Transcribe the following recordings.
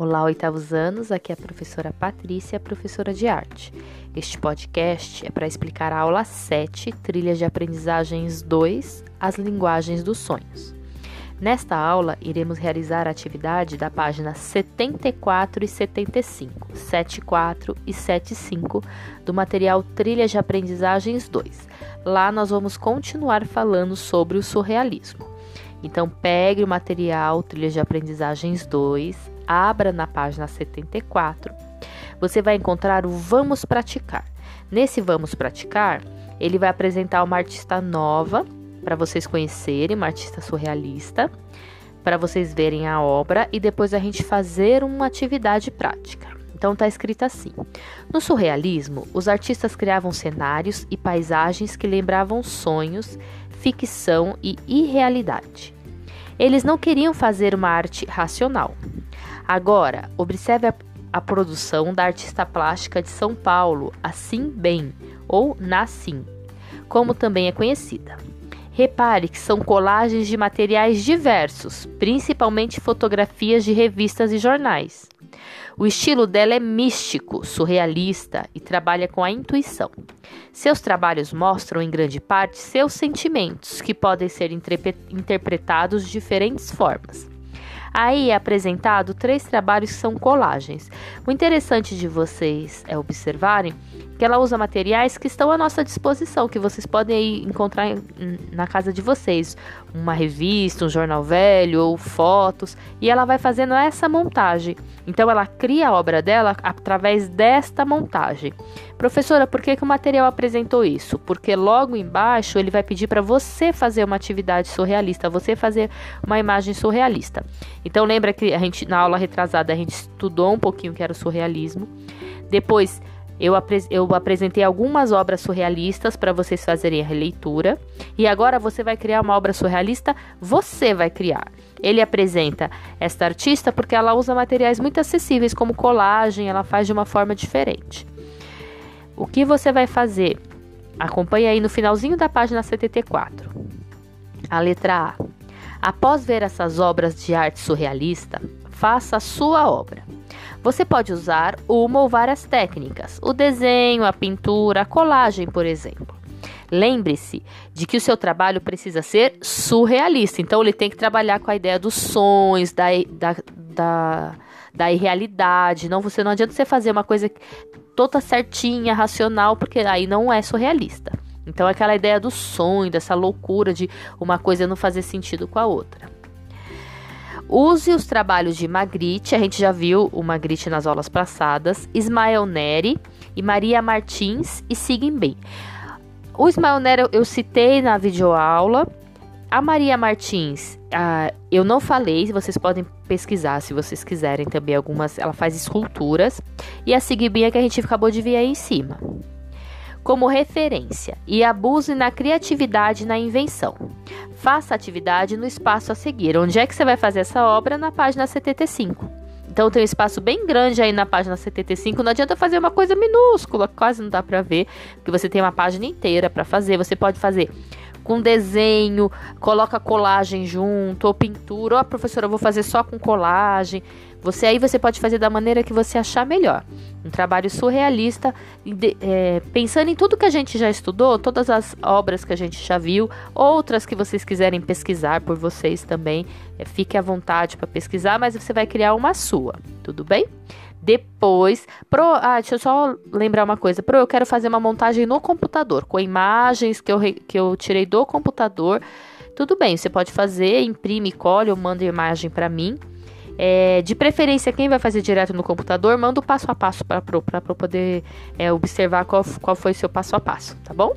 Olá, oitavos anos, aqui é a professora Patrícia, professora de arte. Este podcast é para explicar a aula 7, Trilhas de Aprendizagens 2, As Linguagens dos Sonhos. Nesta aula, iremos realizar a atividade da página 74 e 75, 74 e 75 do material Trilhas de Aprendizagens 2. Lá nós vamos continuar falando sobre o surrealismo. Então, pegue o material Trilhas de Aprendizagens 2, abra na página 74, você vai encontrar o Vamos Praticar. Nesse Vamos Praticar, ele vai apresentar uma artista nova para vocês conhecerem, uma artista surrealista, para vocês verem a obra e depois a gente fazer uma atividade prática. Então tá escrito assim: No surrealismo, os artistas criavam cenários e paisagens que lembravam sonhos, ficção e irrealidade. Eles não queriam fazer uma arte racional, Agora, observe a, a produção da artista plástica de São Paulo, Assim Bem, ou Nassim, como também é conhecida. Repare que são colagens de materiais diversos, principalmente fotografias de revistas e jornais. O estilo dela é místico, surrealista e trabalha com a intuição. Seus trabalhos mostram, em grande parte, seus sentimentos, que podem ser interpretados de diferentes formas. Aí é apresentado três trabalhos que são colagens. O interessante de vocês é observarem que ela usa materiais que estão à nossa disposição, que vocês podem encontrar na casa de vocês, uma revista, um jornal velho ou fotos, e ela vai fazendo essa montagem. Então ela cria a obra dela através desta montagem. Professora, por que, que o material apresentou isso? Porque logo embaixo ele vai pedir para você fazer uma atividade surrealista, você fazer uma imagem surrealista. Então lembra que a gente na aula retrasada a gente estudou um pouquinho o que era o surrealismo. Depois eu, apre eu apresentei algumas obras surrealistas para vocês fazerem a releitura. E agora você vai criar uma obra surrealista, você vai criar. Ele apresenta esta artista porque ela usa materiais muito acessíveis, como colagem, ela faz de uma forma diferente. O que você vai fazer? Acompanhe aí no finalzinho da página 74. A letra A. Após ver essas obras de arte surrealista, faça a sua obra. Você pode usar uma ou várias técnicas: o desenho, a pintura, a colagem, por exemplo. Lembre-se de que o seu trabalho precisa ser surrealista, então ele tem que trabalhar com a ideia dos sonhos, da, da, da, da irrealidade. Não, você não adianta você fazer uma coisa toda certinha, racional, porque aí não é surrealista. Então, aquela ideia do sonho, dessa loucura de uma coisa não fazer sentido com a outra. Use os trabalhos de Magritte, a gente já viu o Magritte nas aulas passadas, Ismael Neri e Maria Martins e sigam bem. O Ismael Neri eu citei na videoaula. A Maria Martins, uh, eu não falei, vocês podem pesquisar se vocês quiserem também algumas. Ela faz esculturas. E a Sigbinha que a gente acabou de ver aí em cima. Como referência e abuse na criatividade e na invenção. Faça a atividade no espaço a seguir. Onde é que você vai fazer essa obra? Na página 75. Então tem um espaço bem grande aí na página 75. Não adianta fazer uma coisa minúscula, quase não dá para ver, porque você tem uma página inteira para fazer. Você pode fazer com desenho, coloca colagem junto, ou pintura, ou a professora, eu vou fazer só com colagem. Você aí você pode fazer da maneira que você achar melhor. Um trabalho surrealista, é, pensando em tudo que a gente já estudou, todas as obras que a gente já viu, outras que vocês quiserem pesquisar por vocês também. É, fique à vontade para pesquisar, mas você vai criar uma sua, tudo bem? Depois, pro, ah, deixa eu só lembrar uma coisa. Pro, eu quero fazer uma montagem no computador, com imagens que eu, que eu tirei do computador. Tudo bem, você pode fazer, imprime, colhe ou manda imagem para mim. É, de preferência, quem vai fazer direto no computador, manda o passo a passo para Pro, para poder é, observar qual, qual foi o seu passo a passo, tá bom?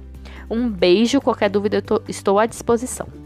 Um beijo, qualquer dúvida eu tô, estou à disposição.